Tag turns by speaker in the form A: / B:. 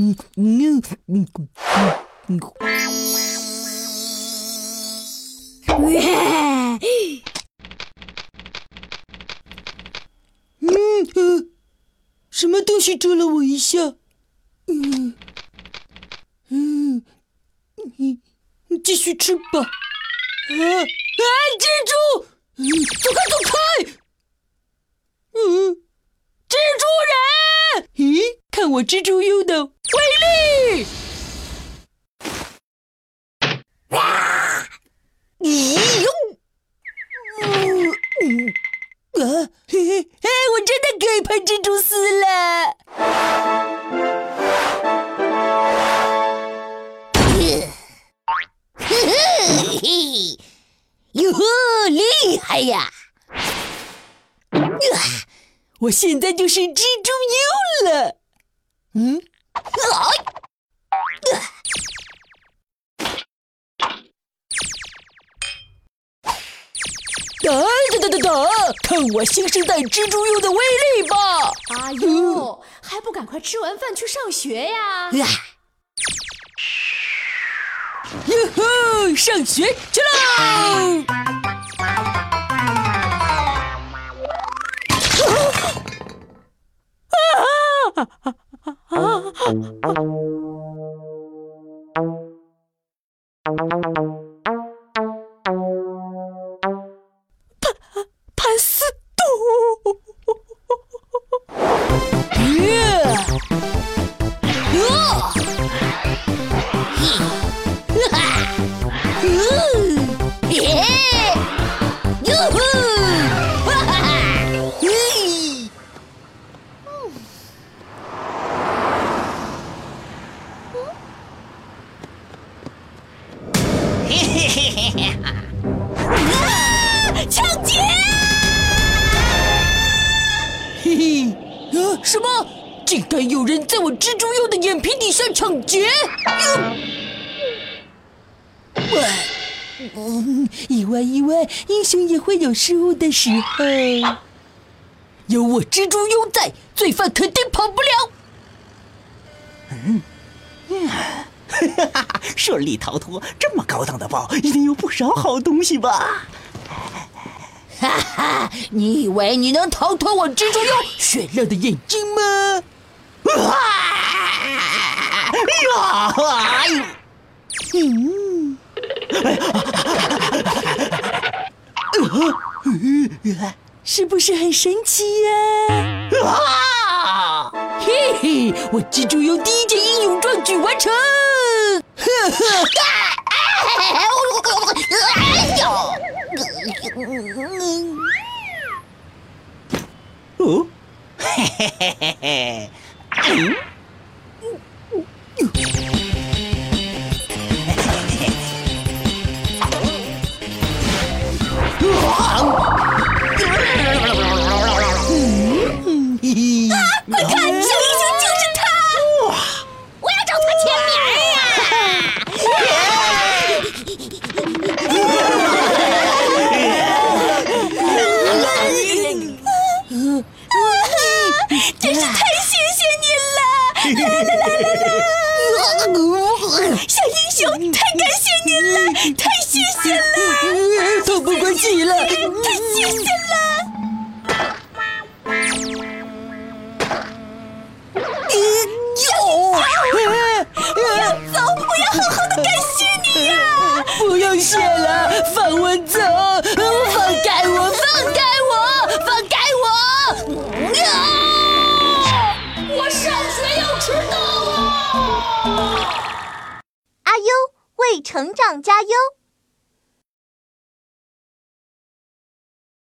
A: 嗯嗯嗯嗯。嗯呃，什么东西蛰了我一下？嗯嗯嗯，继续吃吧。啊啊！蜘蛛，走开走开！嗯，蜘蛛人，咦，看我蜘蛛油的威力！哇！咦呦！啊！嘿嘿嘿，我真的可以喷蜘蛛丝了！
B: 嘿嘿，哟呵，厉害呀！
A: 我现在就是蜘蛛优了。嗯，打打打打打！看我新生代蜘蛛优的威力吧！
C: 阿呦，还不赶快吃完饭去上学呀？
A: 呀哟吼，上学去喽！潘竟敢有人在我蜘蛛鼬的眼皮底下抢劫！哟喂，嗯，意外意外，英雄也会有失误的时候。有我蜘蛛鼬在，罪犯肯定跑不了。
D: 嗯哈哈！顺利逃脱，这么高档的包，一定有不少好东西吧？
B: 哈哈，你以为你能逃脱我蜘蛛鼬
A: 雪亮的眼睛吗？
D: 啊！呀！哎呦！
A: 嗯，是不是很神奇呀、
D: 啊！
A: 嘿嘿，我蜘蛛优第一件英勇壮举完成！呵呵，
B: 哎呦！
D: 哦，嘿嘿嘿嘿嘿，嗯。
A: 嗯嘿嘿，
B: 快看，小英雄就是他！我要找他签名呀！真是太谢谢您了！啦啦啦啦啦！小英雄，太感谢您了，太谢谢了，
A: 透不过气了。
B: 太谢谢了！走，我要好好的感谢你呀！
A: 不用谢了，放我走，
E: 成长加油。